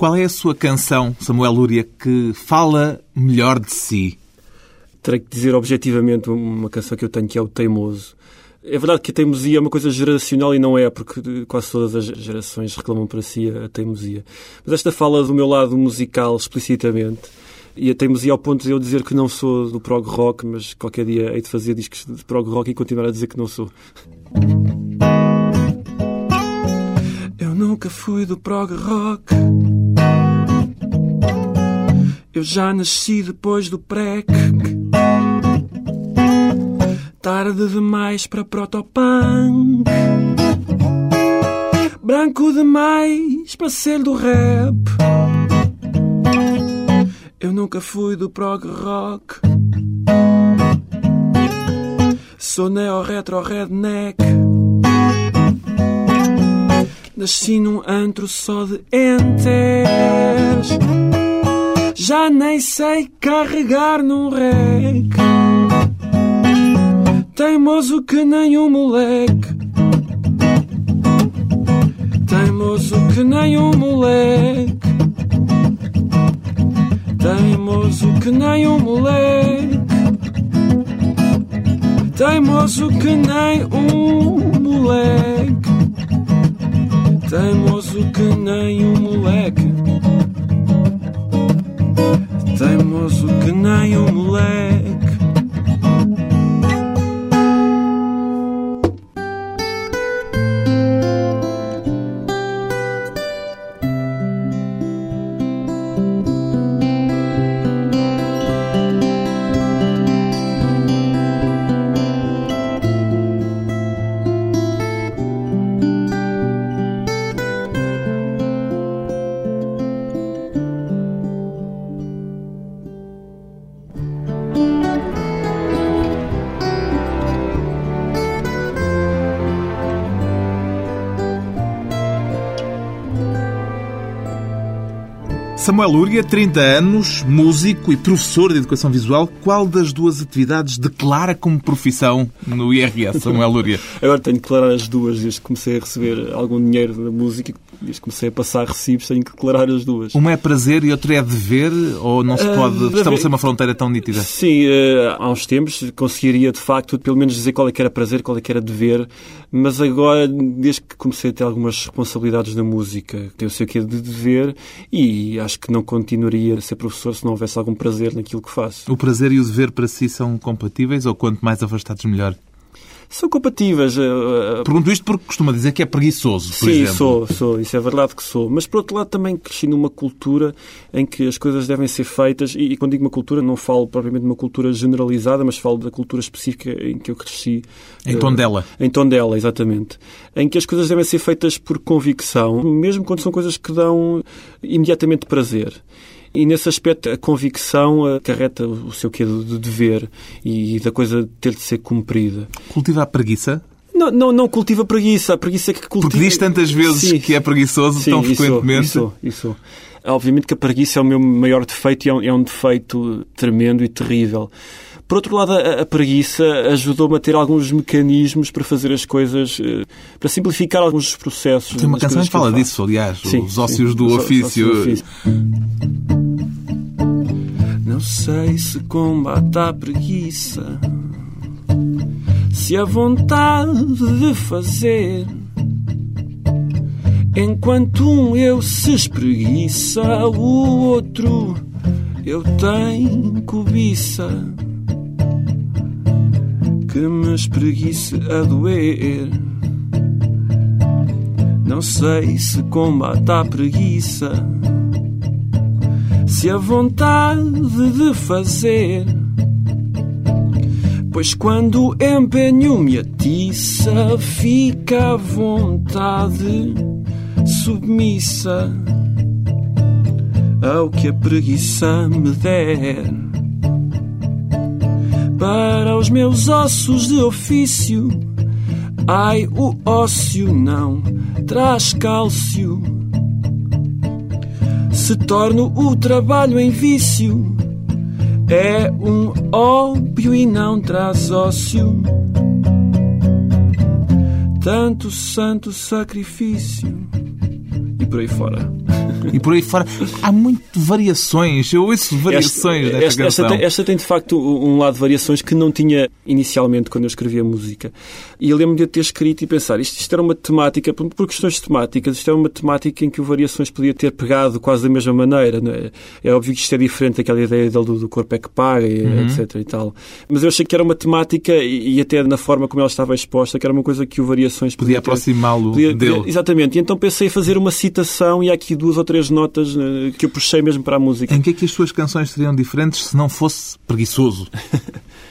Qual é a sua canção, Samuel Lúria, que fala melhor de si? Terei que dizer objetivamente uma canção que eu tenho que é o Teimoso. É verdade que a teimosia é uma coisa geracional e não é, porque quase todas as gerações reclamam para si a teimosia. Mas esta fala do meu lado musical explicitamente e a teimosia ao ponto de eu dizer que não sou do prog rock, mas qualquer dia hei de fazer discos de prog rock e continuar a dizer que não sou. Eu nunca fui do prog rock. Eu já nasci depois do prec. Tarde demais para protopunk. Branco demais para ser do rap. Eu nunca fui do prog rock. Sou neo-retro redneck. Nasci num antro só de entes. Já nem sei carregar num rec. Teimoso que nem um moleque. Teimoso que nem um moleque. Teimoso que nem um moleque. Teimoso que nem um moleque. Teimoso que nem um moleque. Teimoso que nem um moleque. Samuel Lúria, 30 anos, músico e professor de educação visual. Qual das duas atividades declara como profissão no IRS, Samuel Lúria? Agora tenho que declarar as duas, desde que comecei a receber algum dinheiro da música, desde que comecei a passar recibos, tenho que declarar as duas. Uma é prazer e outra é dever, ou não se ah, pode uh, estabelecer uma fronteira tão nítida? Sim, uh, há uns tempos conseguiria de facto pelo menos dizer qual é que era prazer, qual é que era dever, mas agora, desde que comecei a ter algumas responsabilidades na música, tenho o que é de dever e acho que não continuaria a ser professor se não houvesse algum prazer naquilo que faço. O prazer e o dever para si são compatíveis ou quanto mais afastados melhor? São compatíveis. Eh, eh, Pergunto isto porque costuma dizer que é preguiçoso, por Sim, exemplo. Sim, sou, sou. Isso é verdade que sou. Mas, por outro lado, também cresci numa cultura em que as coisas devem ser feitas, e, e quando digo uma cultura, não falo propriamente de uma cultura generalizada, mas falo da cultura específica em que eu cresci. Em tom dela. Em tom dela, exatamente. Em que as coisas devem ser feitas por convicção, mesmo quando são coisas que dão imediatamente prazer. E nesse aspecto a convicção acarreta o seu quê de dever e da coisa ter de ser cumprida. Cultiva a preguiça? Não, não, não cultiva preguiça. A preguiça é que cultiva... Porque diz tantas vezes Sim. que é preguiçoso Sim, tão frequentemente. Isso, isso, isso. Obviamente que a preguiça é o meu maior defeito e é um, é um defeito tremendo e terrível. Por outro lado, a, a preguiça ajudou-me a ter alguns mecanismos para fazer as coisas, eh, para simplificar alguns processos. Tem uma canção que fala disso, aliás, sim, os ócios sim, do os ofício. Não sei se combate a preguiça, se a vontade de fazer. Enquanto um eu se espreguiça, o outro eu tenho cobiça que me espreguice a doer. Não sei se combate a preguiça, se a vontade de fazer. Pois quando empenho-me atiça, fica a vontade submissa ao que a preguiça me der para os meus ossos de ofício. Ai, o ócio não traz cálcio. Se torno o trabalho em vício, é um óbvio e não traz ócio. Tanto santo sacrifício. E por aí fora. E por aí fora. Há muito variações. Eu ouço variações esta, esta. Esta tem, esta tem, de facto um lado de variações que não tinha inicialmente quando eu escrevia música. E eu lembro-me de ter escrito e pensar isto, isto era uma temática, por, por questões temáticas, isto era uma temática em que o Variações podia ter pegado quase da mesma maneira. É? é? óbvio que isto é diferente daquela ideia do, do corpo é que paga, uhum. etc. e tal. Mas eu achei que era uma temática e, e, até na forma como ela estava exposta, que era uma coisa que o Variações podia, podia aproximá-lo dele. Podia, exatamente. E então pensei em fazer uma citação e há aqui duas ou três notas eh, que eu puxei mesmo para a música. Em que é que as suas canções seriam diferentes se não fosse preguiçoso?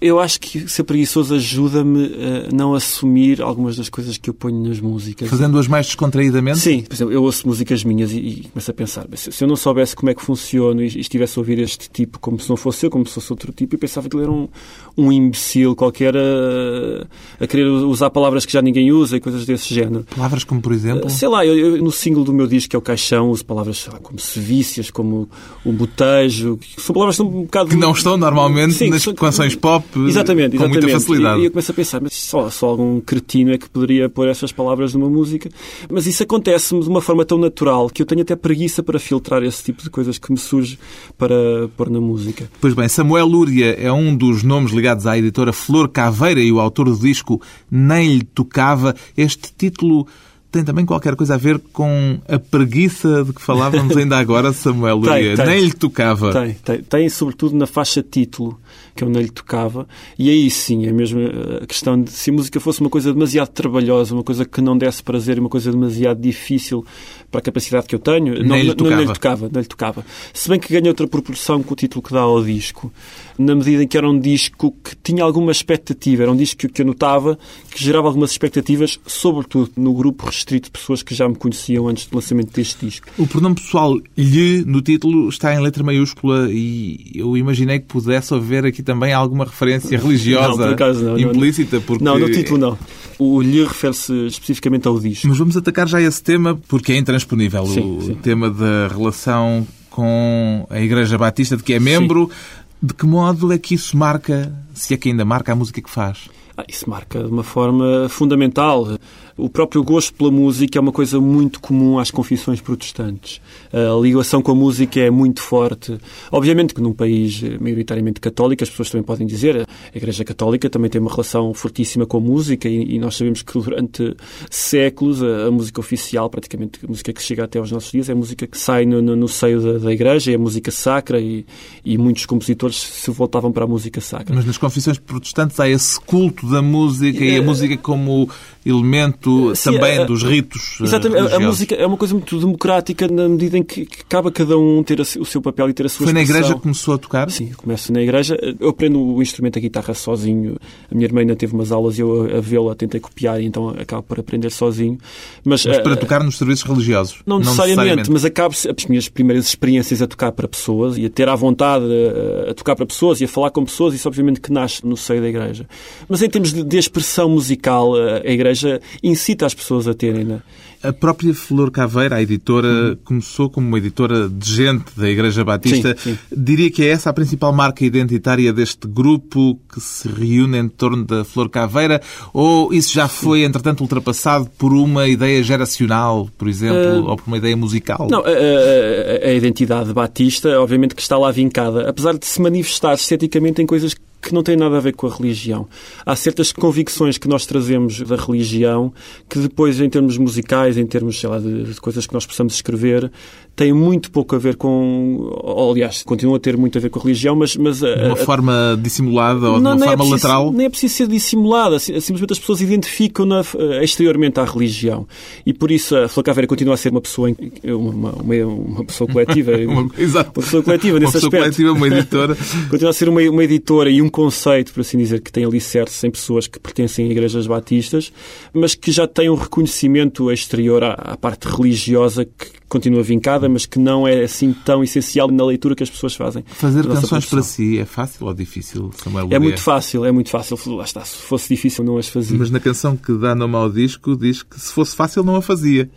Eu acho que ser preguiçoso ajuda-me a não assumir algumas das coisas que eu ponho nas músicas. Fazendo-as mais descontraídamente? Sim. Por exemplo, eu ouço músicas minhas e, e começo a pensar, se eu não soubesse como é que funciona e estivesse a ouvir este tipo como se não fosse eu, como se fosse outro tipo, eu pensava que ele era um, um imbecil qualquer a, a querer usar palavras que já ninguém usa e coisas desse género. Palavras como, por exemplo? Sei lá, eu, eu, no single do meu disco, que é o Caixão, uso palavras lá, como sevícias, como o botejo, que são palavras que estão um bocado... Que não estão normalmente Sim, nas canções pop exatamente, com exatamente. muita facilidade. E, e eu começo a pensar, mas só, só algum cretino é que poderia pôr essas palavras numa música. Mas isso acontece-me de uma forma tão natural que eu tenho até preguiça para filtrar esse tipo de coisas que me surge para pôr na música. Pois bem, Samuel Lúria é um dos nomes ligados à editora Flor Caveira e o autor do disco Nem lhe tocava. Este título tem também qualquer coisa a ver com a preguiça de que falávamos ainda agora, Samuel Luria. Nem lhe tocava. Tem, tem, tem, sobretudo na faixa título, que eu nem lhe tocava. E aí sim, é mesmo a questão de se a música fosse uma coisa demasiado trabalhosa, uma coisa que não desse prazer, uma coisa demasiado difícil para a capacidade que eu tenho, não, lhe, tocava. Não, lhe tocava. Não lhe tocava. Se bem que ganha outra proporção com o título que dá ao disco, na medida em que era um disco que tinha alguma expectativa, era um disco que eu notava que gerava algumas expectativas, sobretudo no grupo restrito de pessoas que já me conheciam antes do lançamento deste disco. O pronome pessoal lhe no título está em letra maiúscula e eu imaginei que pudesse haver aqui também alguma referência religiosa não, acaso, não, implícita. Porque... Não, no título não. O lhe refere-se especificamente ao disco. Mas vamos atacar já esse tema porque é intransponível. Sim, o sim. tema da relação com a Igreja Batista de que é membro. Sim. De que modo é que isso marca, se é que ainda marca a música que faz? Ah, isso marca de uma forma fundamental. O próprio gosto pela música é uma coisa muito comum às confissões protestantes. A ligação com a música é muito forte. Obviamente que num país maioritariamente católico, as pessoas também podem dizer, a Igreja Católica também tem uma relação fortíssima com a música e, nós sabemos que durante séculos a, música oficial, praticamente a música que chega até aos nossos dias, é a música que sai no, no, no seio da, da, Igreja, é a música sacra e, e muitos compositores se voltavam para a música sacra. Mas nas confissões protestantes há esse culto da música e a música como elemento Sim, também a, dos ritos. Eh, exatamente, a, a, música é uma coisa muito democrática na medida em que, cabe a cada um ter o seu papel e ter a sua Foi expressão. na igreja que começou a tocar? Sim, começo na igreja. Eu aprendo o instrumento da guitarra sozinho. A minha irmã ainda teve umas aulas e eu a vê-la tentei copiar e então acabo por aprender sozinho. Mas, mas para tocar nos serviços religiosos? Não, não necessariamente, necessariamente, mas acabo as minhas primeiras experiências a tocar para pessoas e a ter à vontade a, a, tocar para pessoas e a falar com pessoas, isso obviamente que nasce no seio da igreja. Mas em termos de, de expressão musical, a igreja incita as pessoas a terem. Né? A própria Flor Caveira, a editora, uhum. começou como uma editora de gente da Igreja Batista. Sim, sim. Diria que é essa a principal marca identitária deste grupo que se reúne em torno da Flor Caveira? Ou isso já foi, entretanto, ultrapassado por uma ideia geracional, por exemplo, uh... ou por uma ideia musical? Não, a, a, a identidade batista, obviamente, que está lá vincada, apesar de se manifestar esteticamente em coisas que não tem nada a ver com a religião. Há certas convicções que nós trazemos da religião que depois, em termos musicais, em termos, lá, de, de coisas que nós possamos escrever, têm muito pouco a ver com... Ou, aliás, continuam a ter muito a ver com a religião, mas... mas de uma a, forma dissimulada ou não, de uma forma é preciso, lateral? Nem é preciso ser dissimulada. Simplesmente as pessoas identificam-na eh, exteriormente à religião. E por isso a Flor Caveira continua a ser uma pessoa, uma, uma, uma pessoa coletiva. uma, exato. Uma pessoa coletiva nesse uma pessoa aspecto. coletiva, uma editora. continua a ser uma, uma editora e um conceito, por assim dizer, que tem alicerce em pessoas que pertencem a igrejas batistas, mas que já tem um reconhecimento exterior à, à parte religiosa que continua vincada, mas que não é assim tão essencial na leitura que as pessoas fazem. Fazer canções para si é fácil ou difícil, Samuel É muito fácil, é muito fácil. Lá está, se fosse difícil não as fazia. Mas na canção que dá nome ao disco diz que se fosse fácil não a fazia.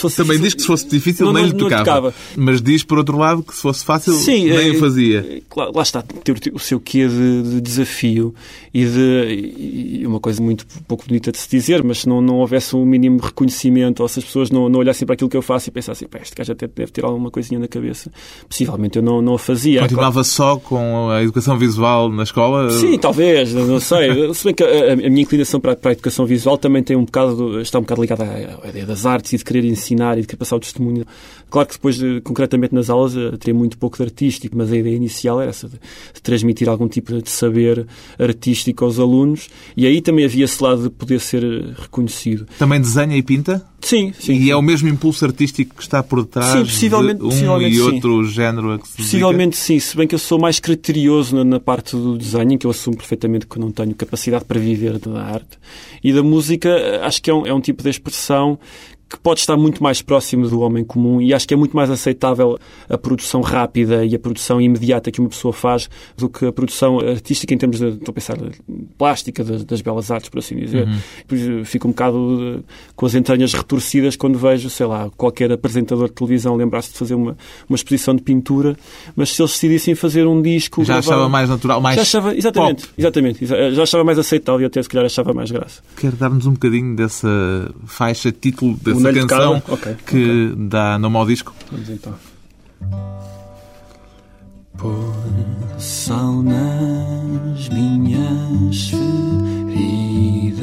Também difícil... diz que se fosse difícil não, nem não, lhe tocava. tocava. Mas diz, por outro lado, que se fosse fácil Sim, nem é, o fazia. Lá, lá, está, ter o seu quê de, de desafio e de e uma coisa muito pouco bonita de se dizer, mas se não, não houvesse um mínimo reconhecimento ou se as pessoas não, não olhassem para aquilo que eu faço e pensassem, este gajo até deve ter alguma coisinha na cabeça. Possivelmente eu não, não a fazia. Continuava só com a educação visual na escola? Sim, talvez, não sei. Se bem que a, a minha inclinação para, para, a educação visual também tem um bocado, está um bocado ligada à, à ideia das artes e de querer ensinar e de querer passar o testemunho. Claro que depois, concretamente nas aulas, teria muito pouco de artístico, mas a ideia inicial era essa, de, de transmitir algum tipo de saber artístico aos alunos e aí também havia esse lado de poder ser reconhecido. Também desenha e pinta? Sim, sim. E sim. é o mesmo impulso artístico que está por detrás sim, possivelmente, de um possivelmente, e outro sim. género a que se Possivelmente dedica? sim, se bem que eu sou mais criterioso na, na, parte do desenho, em que eu assumo perfeitamente que não tenho capacidade para viver da arte. E da música, acho que é um, é um tipo de expressão que pode estar muito mais próximo do homem comum e acho que é muito mais aceitável a produção rápida e a produção imediata que uma pessoa faz do que a produção artística em termos de, estou a pensar, plástica das, das belas artes, por assim dizer. Uhum. Fico um bocado eh, com as entranhas retorcidas quando vejo, sei lá, qualquer apresentador de televisão lembrar-se de fazer uma, uma exposição de pintura, mas se eles decidissem fazer um disco... Já gravar, achava mais natural, mais já achava, Exatamente, pop. exatamente. Já achava mais aceitável e até se calhar achava mais graça. Quer dar-nos um bocadinho dessa faixa, título desse essa canção okay, que okay. dá nome ao disco. Vamos então. Por sal nas minhas feridas.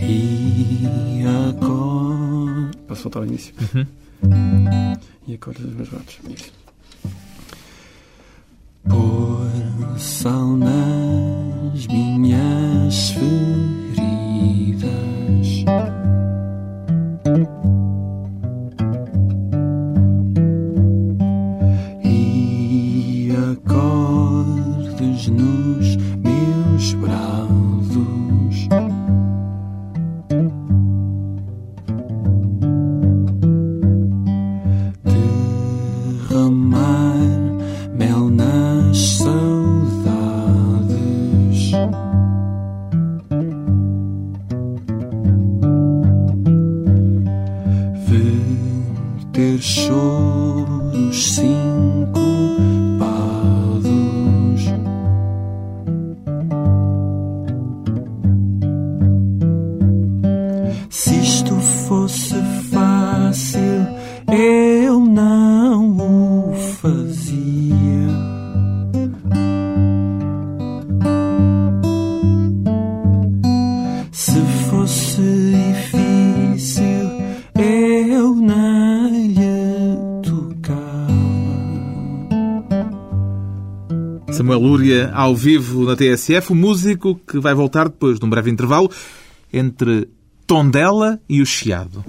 E agora. Posso voltar ao início? Uhum. E agora dos meus votos. Isso. Lúria, ao vivo na TSF, o músico que vai voltar depois de um breve intervalo entre Tondela e o Chiado.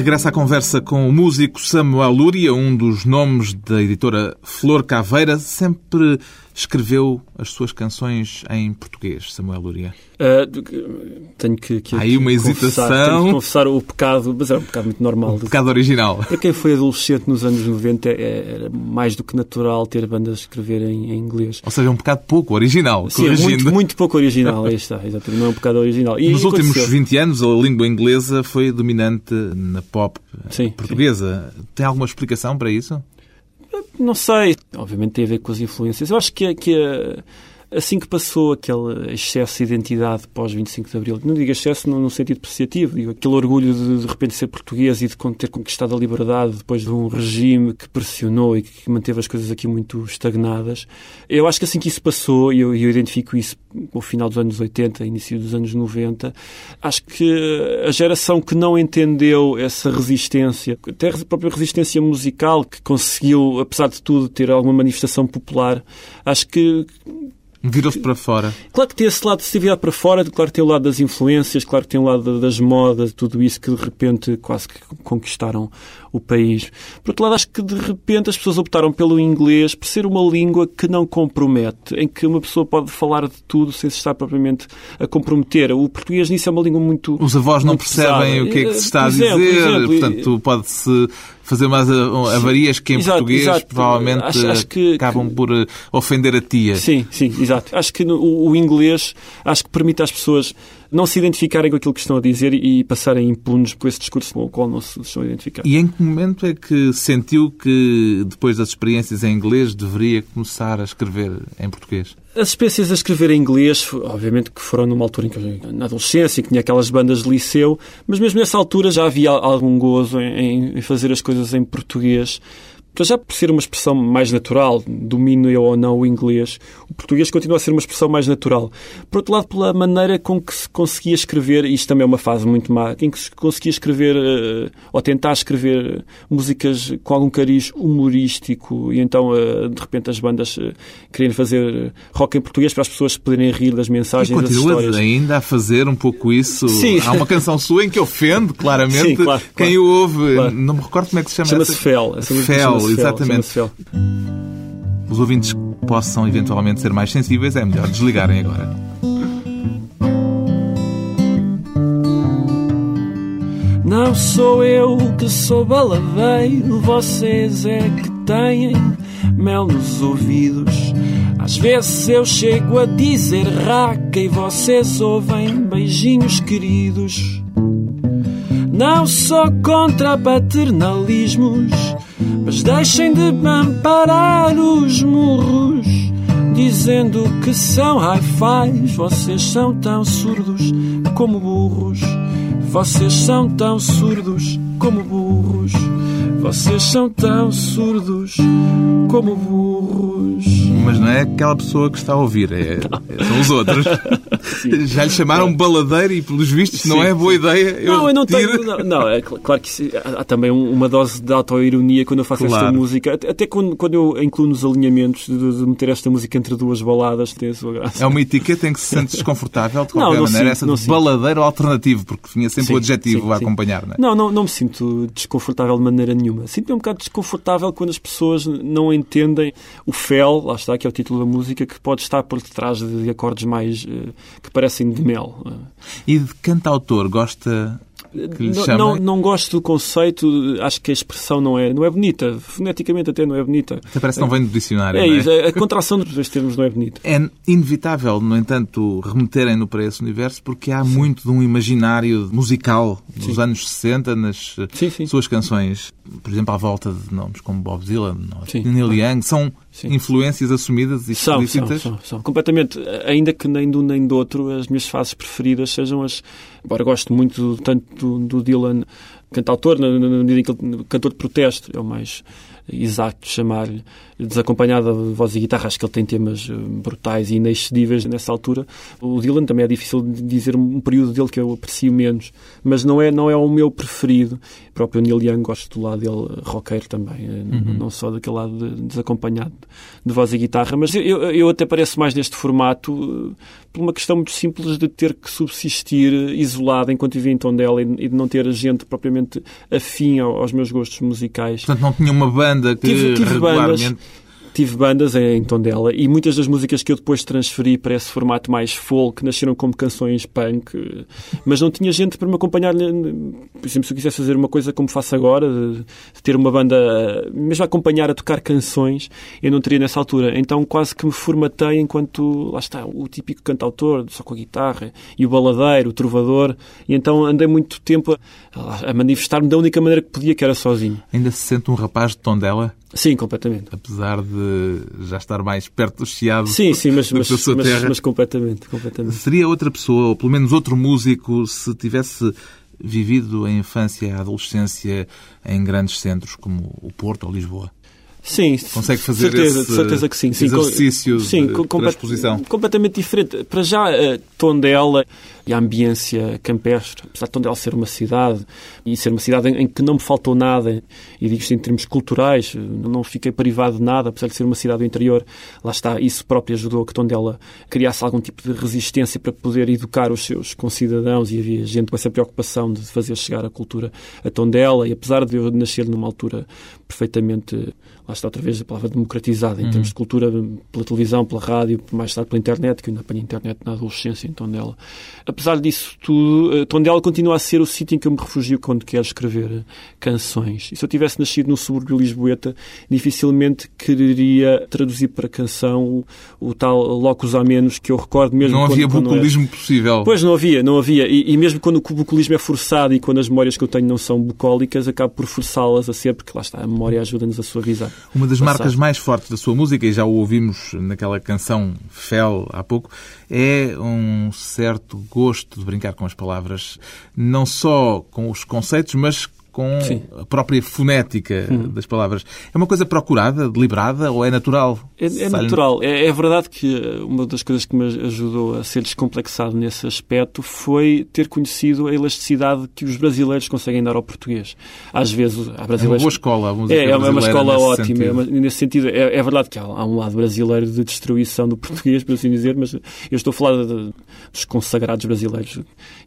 De regresso à conversa com o músico Samuel Lúria, um dos nomes da editora Flor Caveira, sempre escreveu as suas canções em português, Samuel Lúria? Uh, tenho que, que Há aí uma hesitação. Tenho confessar o pecado, mas era um pecado muito normal. O pecado original. Para quem foi adolescente nos anos 90, é, era mais do que natural ter bandas a escrever em, em inglês. Ou seja, um pecado pouco original. Sim, muito, muito pouco original. Aí está, exatamente. Não é um pecado original. E, nos últimos 20 anos, a língua inglesa foi dominante na pop sim, portuguesa. Sim. Tem alguma explicação para isso? Não sei. Obviamente tem a ver com as influências. Eu acho que, que assim que passou aquele excesso de identidade pós 25 de Abril, não digo excesso no sentido apreciativo, digo aquele orgulho de de repente ser português e de ter conquistado a liberdade depois de um regime que pressionou e que manteve as coisas aqui muito estagnadas. Eu acho que assim que isso passou, e eu, eu identifico isso no final dos anos 80, início dos anos 90, acho que a geração que não entendeu essa resistência, até a própria resistência musical, que conseguiu, apesar de tudo, ter alguma manifestação popular, acho que Virou-se para fora. Claro que tem esse lado de se virar para fora, claro que tem o lado das influências, claro que tem o lado das modas, tudo isso que de repente quase que conquistaram o país. Por outro lado, acho que de repente as pessoas optaram pelo inglês por ser uma língua que não compromete, em que uma pessoa pode falar de tudo sem se estar propriamente a comprometer. O português nisso é uma língua muito. Os avós não percebem pesada. o que é que se está a dizer, exemplo, portanto, pode-se fazer mais avarias que em exato, português exato. provavelmente acho, acho que, acabam que... por eh, ofender a tia. Sim, sim, exato. Acho que no, o inglês acho que permite às pessoas não se identificarem com aquilo que estão a dizer e passarem impunes por esse discurso com o qual não se estão a identificar. E em que momento é que sentiu que, depois das experiências em inglês, deveria começar a escrever em português? As experiências a escrever em inglês, obviamente que foram numa altura em que, na adolescência, que tinha aquelas bandas de liceu, mas mesmo nessa altura já havia algum gozo em, em fazer as coisas em português para já por ser uma expressão mais natural, domino eu ou não o inglês, português continua a ser uma expressão mais natural. Por outro lado, pela maneira com que se conseguia escrever, e isto também é uma fase muito má, em que se conseguia escrever, eh, ou tentar escrever músicas com algum cariz humorístico, e então, eh, de repente, as bandas eh, queriam fazer rock em português para as pessoas poderem rir das mensagens e das histórias. ainda a fazer um pouco isso? Sim. Há uma canção sua em que ofende, claramente, Sim, claro, quem claro, o ouve. Claro. Não me recordo como é que se chama Chama-se Fel. Fel exatamente. Os ouvintes possam eventualmente ser mais sensíveis, é melhor desligarem agora. Não sou eu que sou baladeiro, vocês é que têm mel nos ouvidos. Às vezes eu chego a dizer raca e vocês ouvem beijinhos queridos. Não sou contra paternalismos, mas deixem de amparar os murros, dizendo que são hi-fis. Vocês são tão surdos como burros. Vocês são tão surdos como burros. Vocês são tão surdos como burros. Mas não é aquela pessoa que está a ouvir, é, são os outros. Já lhe chamaram baladeiro e, pelos vistos, sim, não é boa ideia. Eu não, eu não tenho. Não, não, é claro que há também uma dose de autoironia quando eu faço claro. esta música. Até quando, quando eu incluo nos alinhamentos de, de, meter esta música entre duas baladas, tem a sua graça. É uma etiqueta em que se sente desconfortável, de qualquer não, maneira, sinto, essa de baladeiro alternativo, porque vinha sempre sim, o adjetivo sim, a acompanhar, não é? Não, não, não me sinto desconfortável de maneira nenhuma. Sinto-me um bocado desconfortável quando as pessoas não entendem o fel, lá está, que é o título da música, que pode estar por detrás de acordes mais uh, que parecem de mel. E de cantautor, gosta não, não, gosto do conceito, acho que a expressão não é, não é bonita. Foneticamente até não é bonita. Até parece que não vem do dicionário. É, é? isso, a contração dos dois termos não é bonita. É inevitável, no entanto, remeterem-no para esse universo porque há sim. muito de um imaginário musical dos sim. anos 60 nas sim, suas canções. Por exemplo, à volta de nomes como Bob Dylan, Neil Young, são Sim. influências assumidas e explícitas? São, são, são, completamente. Ainda que nem de um nem do outro, as minhas fases preferidas sejam as. Embora gosto muito tanto do, do Dylan, cantautor, na, na medida em que ele, cantor de protesto, é o mais exato chamar-lhe, desacompanhada de voz e guitarra. Acho que ele tem temas eh, brutais e inexcedíveis nessa altura. O Dylan também é difícil de dizer um período dele que eu aprecio menos, mas não é, não é o meu preferido. O próprio Neil Young gosto do lado dele roqueiro também, eh, uhum. não só daquele lado de, desacompanhado de voz e guitarra. Mas eu, eu até pareço mais neste formato eh, por uma questão muito simples de ter que subsistir isolado enquanto vivia em Tondela e de não ter gente propriamente afim aos meus gostos musicais. Portanto, não tinha uma banda que tive, tive regularmente... Bandas, tive bandas em Tondela e muitas das músicas que eu depois transferi para esse formato mais folk nasceram como canções punk, mas não tinha gente para me acompanhar. Por exemplo, se eu quisesse fazer uma coisa como faço agora, de ter uma banda mesmo acompanhar a tocar canções, eu não teria nessa altura. Então quase que me formatei enquanto, lá está, o típico cantautor, só com a guitarra, e o baladeiro, o trovador, e então andei muito tempo a, a manifestar-me da única maneira que podia, que era sozinho. Ainda se sente um rapaz de Tondela? Sim, completamente. Apesar de já estar mais perto do Chiado sim, sim, mas, mas, mas, mas, completamente, completamente. Seria outra pessoa, ou pelo menos outro músico, se tivesse vivido a infância e a adolescência em grandes centros como o Porto ou Lisboa? Sim, consegue fazer certeza, esse certeza que sim. sim exercício sim, de transposição. Completamente diferente. Para já, Tondela e a ambiência campestre, apesar de Tondela ser uma cidade e ser uma cidade em, que não me faltou nada, e digo isto em termos culturais, não fiquei privado de nada, apesar de ser uma cidade do interior, lá está, isso próprio ajudou a que Tondela criasse algum tipo de resistência para poder educar os seus concidadãos e havia gente com essa preocupação de fazer chegar a cultura a Tondela e apesar de eu nascer numa altura perfeitamente, lá está outra vez a palavra democratizada, em uhum. termos de cultura, pela televisão, pela rádio, mais tarde pela internet, que eu ainda apanhei internet na adolescência em Tondela. Apesar disso tudo, eh, Tondela continua a ser o sítio em que eu me refugio quando quero escrever eh, canções. E se eu tivesse nascido no subúrbio lisboeta, dificilmente quereria traduzir para canção o, o tal locus a menos que eu recordo mesmo. Não quando, havia bucolismo possível. Pois não havia, não havia. E, e, mesmo quando o bucolismo é forçado e quando as memórias que eu tenho não são bucólicas, acabo por forçá-las a ser, porque lá está, a memória ajuda-nos a suavizar. Uma das marcas mais fortes da sua música, e já o ouvimos naquela canção Fel há pouco, é um certo gosto de brincar com as palavras, não só com os conceitos, mas com Sim. a própria fonética hum. das palavras. É uma coisa procurada, deliberada ou é natural? É, é natural. É, é, verdade que eh, uma das coisas que me ajudou a ser descomplexado nesse aspecto foi ter conhecido a elasticidade que os brasileiros conseguem dar ao português. Às vezes há brasileiros... É uma boa escola. A música é, é uma escola nesse ótima. Sentido. É uma, nesse sentido, é, é, verdade que há, há, um lado brasileiro de destruição do português, por assim dizer, mas eu estou a falar de, dos consagrados brasileiros.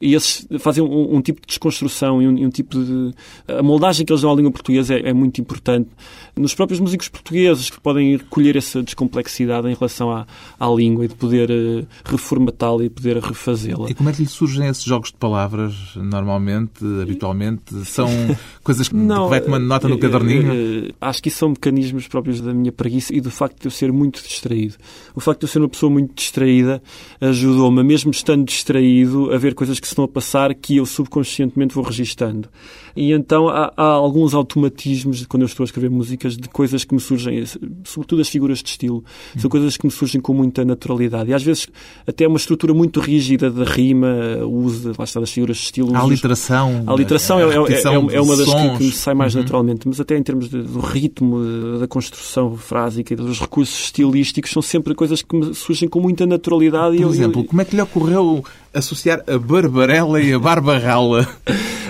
E esses fazem um, um tipo de desconstrução e um, um tipo de a moldagem que eles dão à língua portuguesa é, é, muito importante. Nos próprios músicos portugueses que podem recolher essa descomplexidade em relação à, à língua e de poder uh, reformatá-la e poder refazê-la. E como é que lhe surgem esses jogos de palavras, normalmente, habitualmente? São coisas que Não, vai tomando nota no caderninho? Uh, acho que isso são mecanismos próprios da minha preguiça e do facto de eu ser muito distraído. O facto de eu ser uma pessoa muito distraída ajudou-me, mesmo estando distraído, a ver coisas que se estão a passar que eu subconscientemente vou registando. E então há, há, alguns automatismos quando eu estou a escrever músicas de coisas que me surgem, sobretudo as figuras de estilo, são coisas que me surgem com muita naturalidade. E às vezes até uma estrutura muito rígida da rima, o uso lá está, das figuras de estilo. A literação. A literação é, é, é, é uma das que, que, me sai mais uhum. naturalmente, mas até em termos de, do ritmo, da construção frásica e dos recursos estilísticos, são sempre coisas que me surgem com muita naturalidade. Por exemplo, eu, como é que lhe ocorreu associar a Barbarella e a Barbarrala?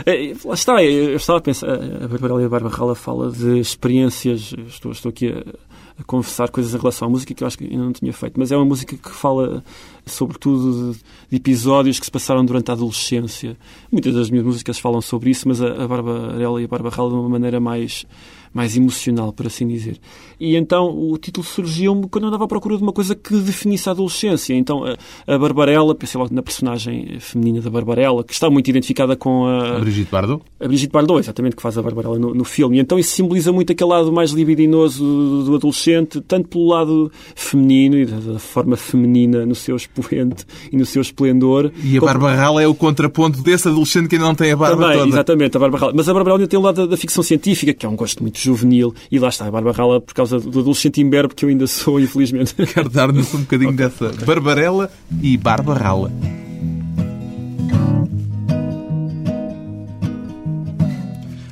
É, lá está, eu estava a pensar, a Barbarella e a Barbarrala fala de experiências, estou, estou aqui a, a conversar coisas em relação à música que eu acho que ainda não tinha feito, mas é uma música que fala sobretudo de, de episódios que se passaram durante a adolescência. Muitas das minhas músicas falam sobre isso, mas a, a Barbarella e a Barbarrala de uma maneira mais mais emocional, por assim dizer. E então o título surgiu-me quando eu andava à procura de uma coisa que definisse a adolescência. Então a, a Barbarella, pensei logo na personagem feminina da Barbarella, que está muito identificada com a. A Brigitte Bardot? A Brigitte Bardot, exatamente, que faz a Barbarella no, no filme. E então isso simboliza muito aquele lado mais libidinoso do, do adolescente, tanto pelo lado feminino e da, da, forma feminina no seu expoente e no seu esplendor. E a como... Barbarella é o contraponto desse adolescente que ainda não tem a barba Também, toda. Exatamente, a Barbarella. Mas a Barbarella ainda tem o lado da, da ficção científica, que é um gosto muito juvenil. E lá está, a Barbarella, por causa do adolescente imberbe que eu ainda sou, infelizmente. Quero dar-nos um bocadinho okay. dessa Barbarella e Barbarrala.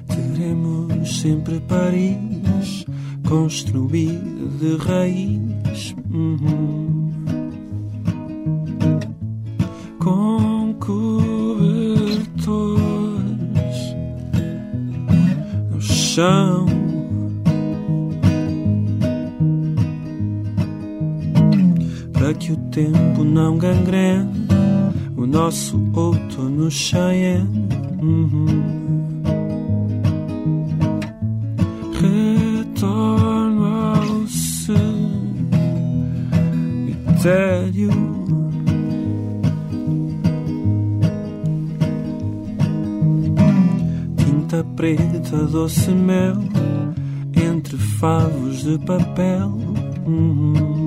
Teremos sempre Paris construído de raiz. Uhum. Com cobertores no chão que o tempo não gangrene o nosso outono Cheyenne. Uhum. Retorno ao cemitério. Tinta preta, doce mel, entre favos de papel. Uhum.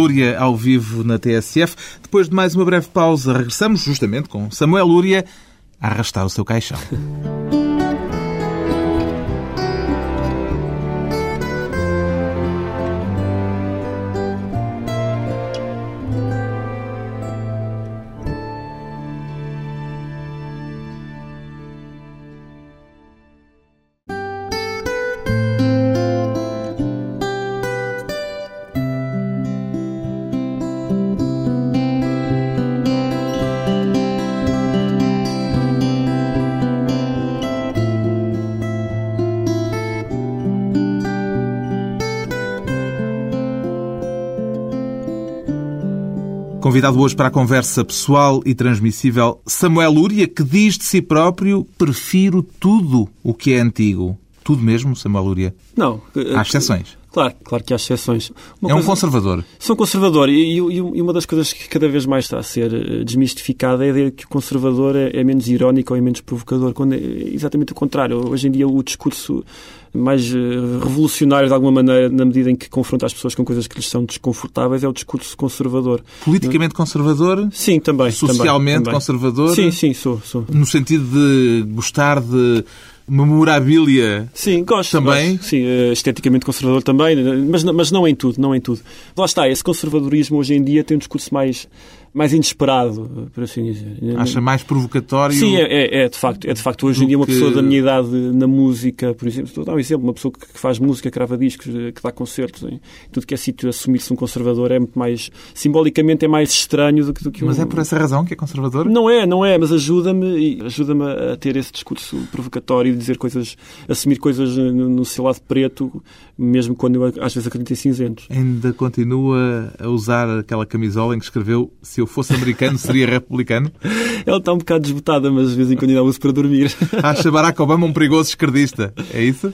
Lúria ao vivo na TSF. Depois de mais uma breve pausa, regressamos justamente com Samuel Lúria a arrastar o seu caixão. Convidado hoje para a conversa pessoal e transmissível, Samuel Lúria, que diz de si próprio: prefiro tudo o que é antigo. Tudo mesmo, Samuel Lúria? Não. Há exceções. Claro, claro que há exceções. Uma é um conservador. Sou um conservador e, e, uma das coisas que cada vez mais está a ser eh, desmistificada é a ideia que o conservador é, é menos irónico ou é menos provocador, quando é exatamente o contrário. Hoje em dia o discurso mais eh, revolucionário de alguma maneira, na medida em que confronta as pessoas com coisas que lhes são desconfortáveis, é o discurso conservador. Politicamente conservador? Sim, também. Socialmente também, conservador? Sim, sim, sou, sou. No sentido de gostar de memorabilia sim, gosto, também? Gosto. Sim, eh, esteticamente conservador também, mas, mas não em tudo, não em tudo. Lá está, esse conservadorismo hoje em dia tem um discurso mais mais inesperado, por assim dizer. Acha mais provocatório? Sim, é, é, é, de facto. É de facto hoje em dia uma que... pessoa da minha idade na música, por exemplo, estou a dar um exemplo, uma pessoa que faz música, grava discos, eh, que dá concertos, em tudo que é sítio assumir-se um conservador é muito mais, simbolicamente é mais estranho do que, do que um... Mas é por essa razão que é conservador? Não é, não é, mas ajuda-me ajuda-me a ter esse discurso provocatório, de dizer coisas, assumir coisas no, no seu lado preto, mesmo quando eu às vezes acredito em cinzentos. Ainda continua a usar aquela camisola em que escreveu se eu fosse americano seria republicano? Ela está um bocado desbotada, mas de vez em quando ainda uso para dormir. Acha Barack Obama um perigoso esquerdista, é isso?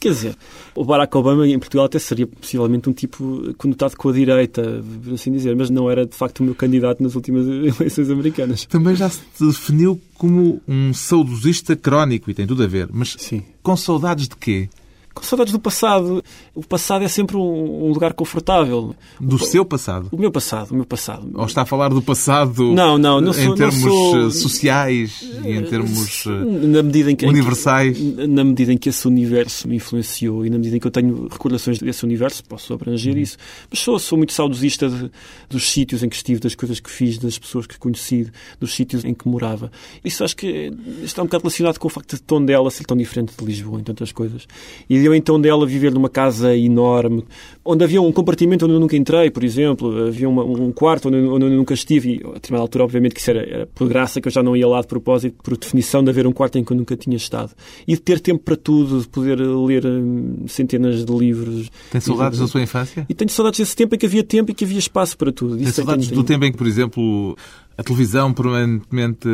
Quer dizer, o Barack Obama em Portugal até seria possivelmente um tipo conotado com a direita, por assim dizer, mas não era de facto o meu candidato nas últimas eleições americanas. Também já se definiu como um saudosista crónico e tem tudo a ver, mas Sim. com saudades de quê? Com saudades do passado. O passado é sempre um, um lugar confortável. Do o, seu passado? O meu passado, o meu passado. Ou está a falar do passado não, não, não sou, em termos sou... Eh, sociais e em termos eh, na medida em que, universais? Em que, na medida em que esse universo me influenciou e na medida em que eu tenho recordações desse universo, posso abranger isso. Mas sou, sou muito saudosista de, dos sítios em que estive, das coisas que fiz, das pessoas que conheci, dos sítios em que morava. Isso acho que está um bocado relacionado com o facto de Tondela ser tão diferente de Lisboa em tantas coisas. E eu então dela viver numa casa enorme, onde havia um compartimento onde eu nunca entrei, por exemplo, havia uma, um quarto onde, onde, eu nunca estive, e a determinada altura, obviamente, que isso era, era, por graça que eu já não ia lá de propósito, por definição de haver um quarto em que eu nunca tinha estado. E de ter tempo para tudo, de poder ler hum, centenas de livros. Tem saudades e, da sua infância? E tenho saudades desse tempo em que havia tempo e que havia espaço para tudo. Tem saudades do tempo em que, por exemplo, a televisão permanentemente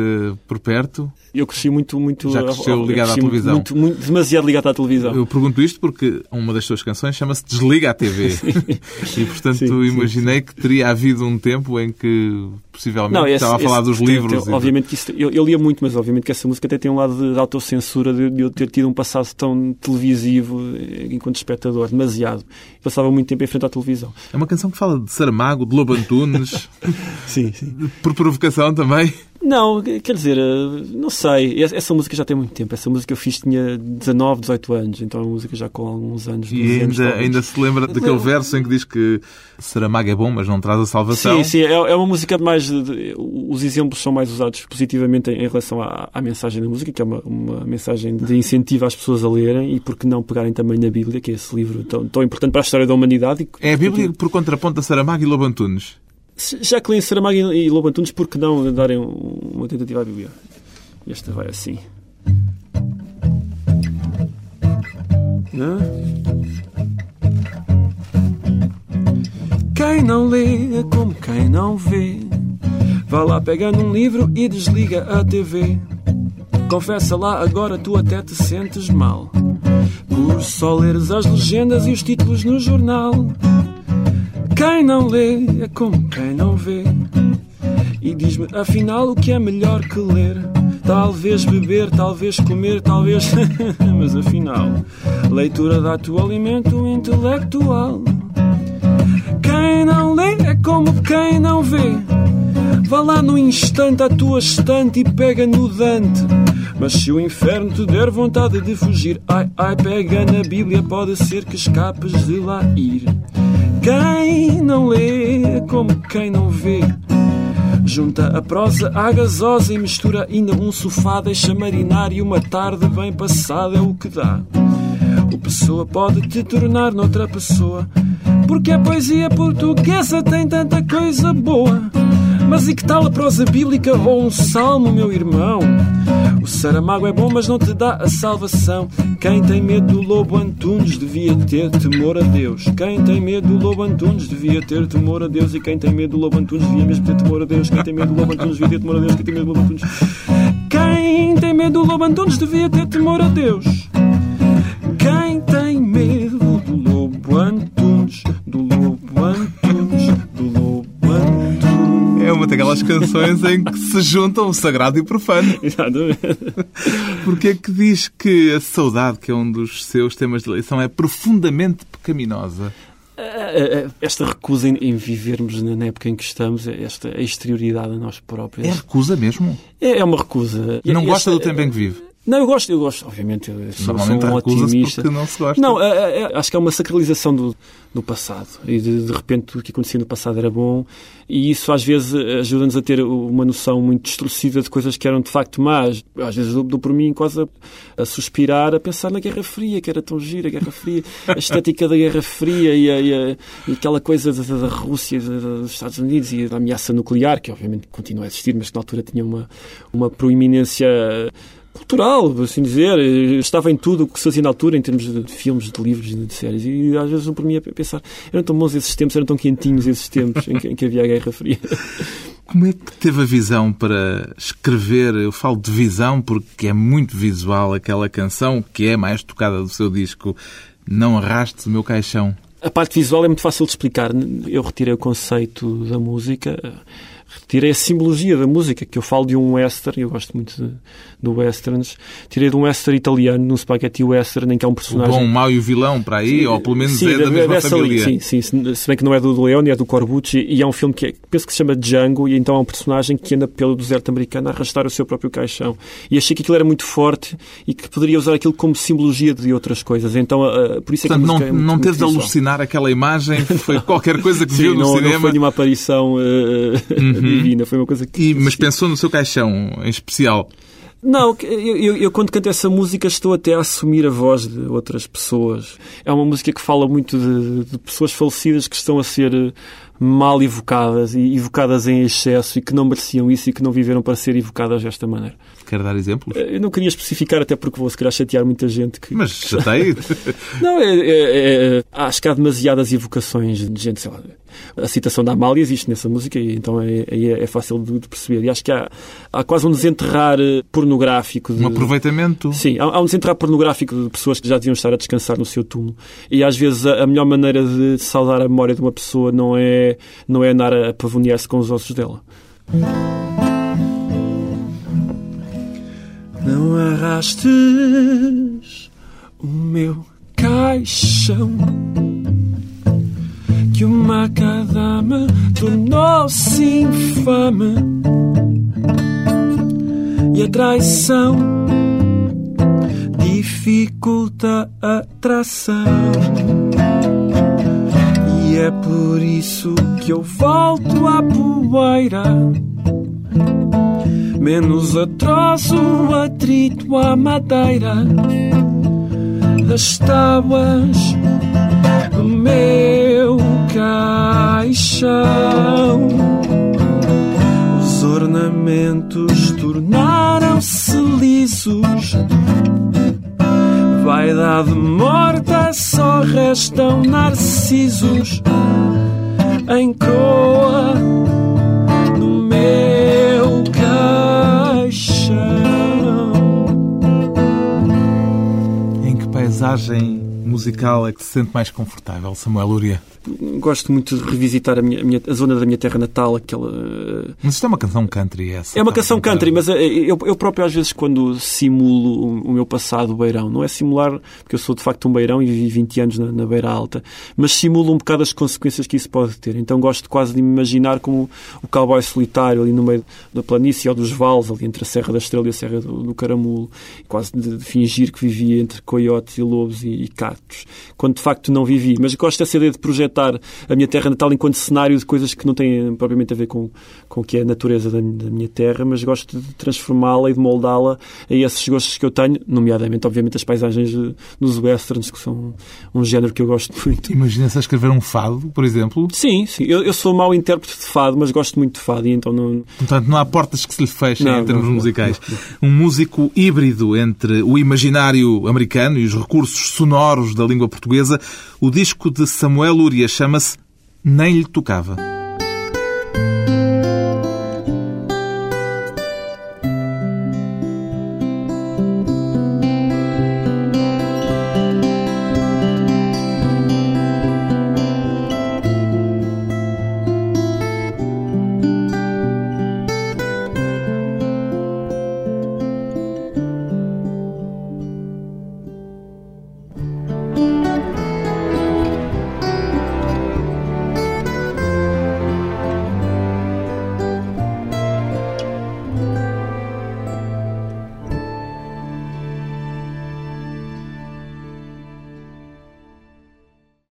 por perto? Eu cresci muito, muito. Já cresceu ligado à televisão? Muito, muito, demasiado ligado à televisão. Eu pergunto isto porque uma das suas canções chama-se Desliga a TV. E portanto sim, imaginei sim, que teria havido um tempo em que possivelmente não, esse, estava a falar esse, dos livros. Tem, obviamente que isso, eu, eu, lia muito, mas obviamente que essa música até tem um lado de, de autocensura de, de, eu ter tido um passado tão televisivo eh, enquanto espectador, demasiado. Passava muito tempo em frente à televisão. É uma canção que fala de Saramago, de Lobo Antunes. sim, sim. Por provocação também. Não, quer dizer, eh, não sei. Essa música já tem muito tempo. Essa música eu fiz tinha 19, 18 anos, então é uma música já com alguns anos. E ainda, anos, ainda se lembra daquele verso em que diz que Saramago é bom, mas não traz a salvação? Sim, sim. É, é uma música mais. Os exemplos são mais usados positivamente em relação à, à mensagem da música, que é uma, uma, mensagem de incentivo às pessoas a lerem e porque não pegarem também na Bíblia, que é esse livro tão, tão importante para a história da humanidade. É a Bíblia por contraponto a Saramago e Lobo Antunes? Já que leem Saramago e Lobo Antunes, por que não darem uma tentativa à Bíblia? Esta vai assim. Quem não lê é como quem não vê. Vá lá, pega num livro e desliga a TV. Confessa lá, agora tu até te sentes mal. Por só leres as legendas e os títulos no jornal. Quem não lê é como quem não vê. E diz-me afinal o que é melhor que ler. Talvez beber, talvez comer, talvez. Mas afinal, leitura dá-te o alimento intelectual. Quem não lê é como quem não vê. Vá lá no instante à tua estante e pega no Dante. Mas se o inferno te der vontade de fugir, ai, ai, pega na Bíblia, pode ser que escapes de lá ir. Quem não lê como quem não vê. Junta a prosa à gasosa e mistura ainda um sofá, deixa marinar e uma tarde bem passada é o que dá. O pessoa pode te tornar noutra pessoa, porque a poesia portuguesa tem tanta coisa boa. Mas e que tal a prosa bíblica ou um salmo, meu irmão? O Saramago é bom, mas não te dá a salvação. Quem tem medo do lobo Antunes devia ter temor a Deus. Quem tem medo do lobo Antunes devia ter temor a Deus. E quem tem medo do lobo Antunes devia mesmo ter temor a Deus. Quem tem medo do lobo Antunes devia ter temor a Deus. Quem tem medo do lobo Antunes. Quem tem medo do lobo Antunes devia ter temor a Deus. Quem tem daquelas canções em que se juntam o sagrado e o profano. Exatamente. Porque é que diz que a saudade, que é um dos seus temas de eleição, é profundamente pecaminosa? Esta recusa em, vivermos na época em que estamos, esta exterioridade a nós próprios. É recusa mesmo? É, é uma recusa. Não Esta- gosta do tempo em que vive? Não, eu gosto, eu gosto, obviamente. Eu sou, sou um otimista. não se gosta. Não, é- é- é- acho que é uma sacralização do, do passado. E de, de repente o que acontecia no passado era bom. E isso às vezes ajuda-nos a ter uma noção muito distorcida de coisas que eram de facto más. Às vezes dou, dou por mim quase a, a suspirar, a pensar na Guerra Fria, que era tão gira, a Guerra Fria, a estética da Guerra Fria e, a- e e aquela coisa da, da Rússia, da- dos Estados Unidos e da ameaça nuclear, que obviamente continua a existir, mas que na altura tinha uma, uma proeminência cultural, por assim dizer. Estava em tudo o que se fazia na altura, em termos de filmes, de livros, de séries. E às vezes eu por mim a pensar, eram tão bons esses tempos, eram tão quentinhos esses tempos em que, em que havia a Guerra Fria. Como é que teve a visão para escrever? Eu falo de visão porque é muito visual aquela canção que é mais tocada do seu disco. Não arrastes o meu caixão. A parte visual é muito fácil de explicar. Eu retirei o conceito da música, retirei a simbologia da música, que eu falo de um western, eu gosto muito de, de westerns. Tirei de um western italiano, num spaghetti western, em que há um O personagem... bom, o mau e o vilão para aí, ou pelo menos Sim, é da mesma dessa família. Sim, sim, se bem que não é do Leone, é do Corbucci, e é um filme que é- penso que se chama Django, e então é um personagem que anda pelo deserto americano a arrastar o seu próprio caixão. E achei que aquilo era muito forte e que poderia usar aquilo como simbologia de outras coisas. Então, ah, por isso é que a Portanto, não, é muito, não teve de alucinar aquela imagem, foi qualquer coisa que Sim, viu no não, não cinema. foi nenhuma aparição ah, divina, foi uma coisa que... E- mas pensou no seu caixão em especial. Não, eu, eu, eu quando canto essa música estou até a assumir a voz de outras pessoas. É uma música que fala muito de, de pessoas falecidas que estão a ser eh, mal evocadas e evocadas em excesso e que não mereciam isso e que não viveram para ser evocadas desta maneira. Quer dar exemplos? Eh, Eu não queria especificar, até porque vou se calhar chatear muita gente que. Mas chatei. Não, é, é- é- acho que há demasiadas evocações de gente, sei lá. A citação da Amália existe nessa música e então é, é, é fácil de, de perceber. E acho que há, há quase um desenterrar eh, pornográfico. De, Um aproveitamento. Sim, há, há um desenterrar pornográfico de pessoas que já deviam estar a descansar no seu túmulo. E às vezes a, a melhor maneira de saudar a memória de uma pessoa não é, não é andar a pavonear-se com os ossos dela. Não arrastes o meu caixão que o macadama tornou-se infame. E a traição dificulta a tração. E é por isso que eu volto à poeira. Menos atroz o atrito à madeira. Das tábuas Vaidade morta, só restam narcisos em coroa no meu caixão. Em que paisagem musical é que se sente mais confortável, Samuel Luria? Gosto muito de revisitar a, minha, a, minha, a zona da minha terra natal, aquela... Mas isto é uma canção country, essa? É uma canção country, mas eh, eu, eu próprio às vezes quando simulo o, o meu passado beirão, não é simular, porque eu sou de facto um beirão e vivi 20 anos na, na beira alta, mas simulo um bocado as consequências que isso pode ter. Então gosto quase de me imaginar como o cowboy solitário ali no meio da planície ou dos vales, ali entre a Serra da Estrela e a Serra do, do Caramulo, quase de, de, fingir que vivia entre coiotes e lobos e, e cactos, quando de facto não vivi. Mas gosto dessa ideia de projetar a minha terra natal enquanto cenário de coisas que não têm propriamente a ver com, com o que é a natureza da, da minha terra, mas gosto de transformá-la e de moldá-la a esses gostos que eu tenho, nomeadamente, obviamente, as paisagens dos westerns, que são um género que eu gosto muito. Imagina-se a escrever um fado, por exemplo? Sim, sim. Eu, eu sou mau intérprete de fado, mas gosto muito de fado e então não... Portanto, não há portas que se lhe fechem não, em termos não, musicais. Não, um músico híbrido entre o imaginário americano e os recursos sonoros da língua portuguesa, o disco de Samuel Luria chama-se Nem lhe tocava.